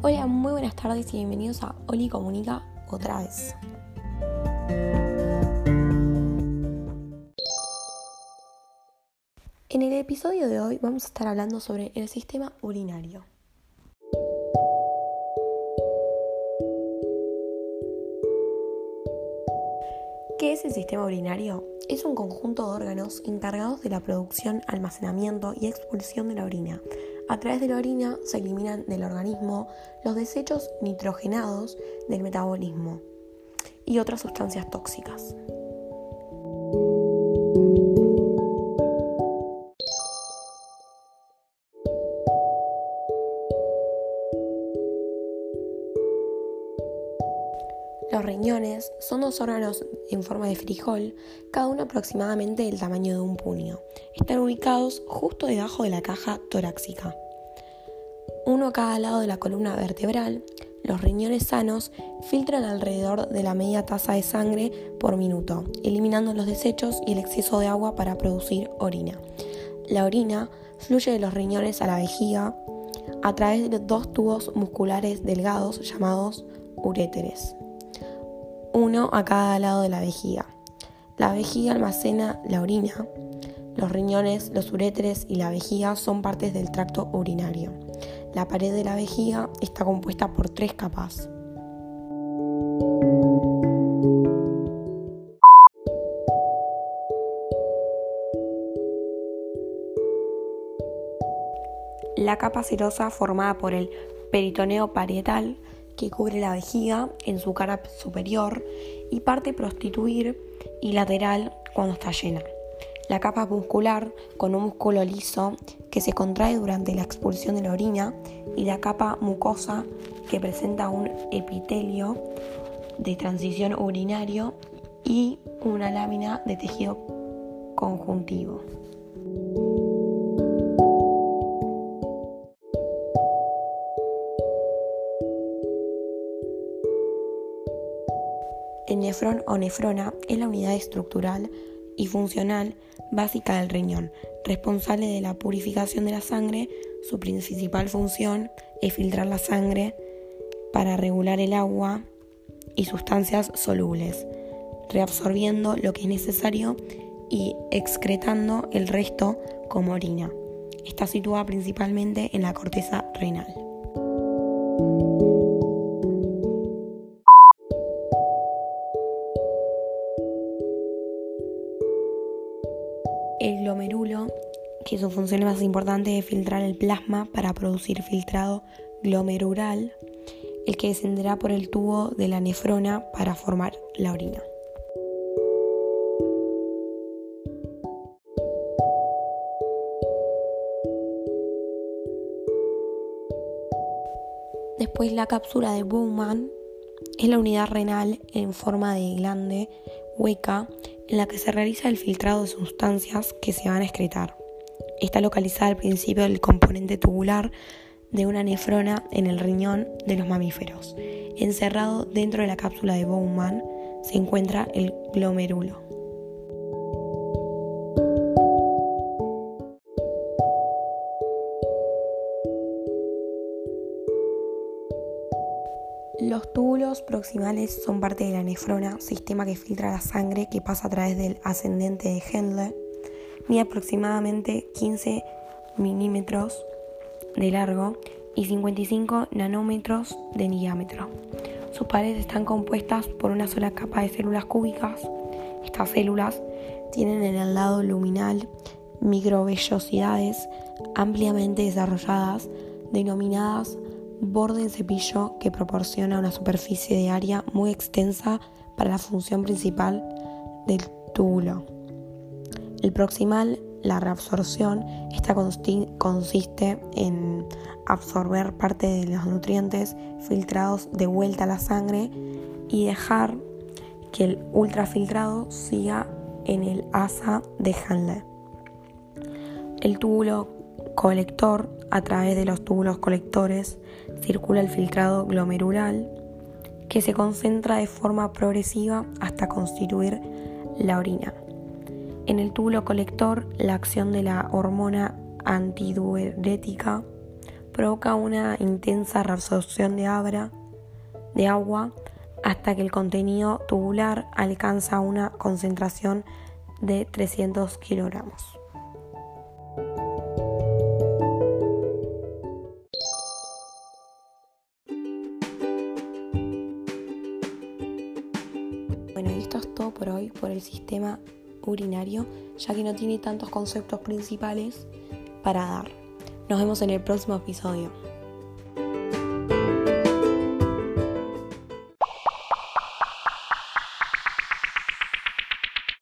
Hola, muy buenas tardes y bienvenidos a Oli Comunica otra vez. En el episodio de hoy vamos a estar hablando sobre el sistema urinario. ¿Qué es el sistema urinario? Es un conjunto de órganos encargados de la producción, almacenamiento y expulsión de la orina. A través de la orina se eliminan del organismo los desechos nitrogenados del metabolismo y otras sustancias tóxicas. Son dos órganos en forma de frijol, cada uno aproximadamente del tamaño de un puño. Están ubicados justo debajo de la caja torácica. Uno a cada lado de la columna vertebral, los riñones sanos filtran alrededor de la media taza de sangre por minuto, eliminando los desechos y el exceso de agua para producir orina. La orina fluye de los riñones a la vejiga a través de dos tubos musculares delgados llamados uréteres uno a cada lado de la vejiga. La vejiga almacena la orina. Los riñones, los uréteres y la vejiga son partes del tracto urinario. La pared de la vejiga está compuesta por tres capas. La capa serosa formada por el peritoneo parietal que cubre la vejiga en su cara superior y parte prostituir y lateral cuando está llena. La capa muscular con un músculo liso que se contrae durante la expulsión de la orina y la capa mucosa que presenta un epitelio de transición urinario y una lámina de tejido conjuntivo. El nefrón o nefrona es la unidad estructural y funcional básica del riñón, responsable de la purificación de la sangre. Su principal función es filtrar la sangre para regular el agua y sustancias solubles, reabsorbiendo lo que es necesario y excretando el resto como orina. Está situada principalmente en la corteza renal. Glomerulo, que su función más importante es filtrar el plasma para producir filtrado glomerular, el que descenderá por el tubo de la nefrona para formar la orina. Después la cápsula de Bowman es la unidad renal en forma de glande hueca en la que se realiza el filtrado de sustancias que se van a excretar. Está localizada al principio del componente tubular de una nefrona en el riñón de los mamíferos. Encerrado dentro de la cápsula de Bowman se encuentra el glomerulo. Los túbulos proximales son parte de la nefrona, sistema que filtra la sangre que pasa a través del ascendente de Hendle, mide aproximadamente 15 milímetros de largo y 55 nanómetros de diámetro. Sus paredes están compuestas por una sola capa de células cúbicas. Estas células tienen en el lado luminal microvellosidades ampliamente desarrolladas, denominadas borde en cepillo que proporciona una superficie de área muy extensa para la función principal del túbulo. El proximal, la reabsorción, consiste en absorber parte de los nutrientes filtrados de vuelta a la sangre y dejar que el ultrafiltrado siga en el asa de Hanle. El túbulo colector, a través de los túbulos colectores, circula el filtrado glomerular que se concentra de forma progresiva hasta constituir la orina. En el túbulo colector, la acción de la hormona antidiurética provoca una intensa reabsorción de, de agua hasta que el contenido tubular alcanza una concentración de 300 kilogramos. Por hoy por el sistema urinario, ya que no tiene tantos conceptos principales para dar. Nos vemos en el próximo episodio.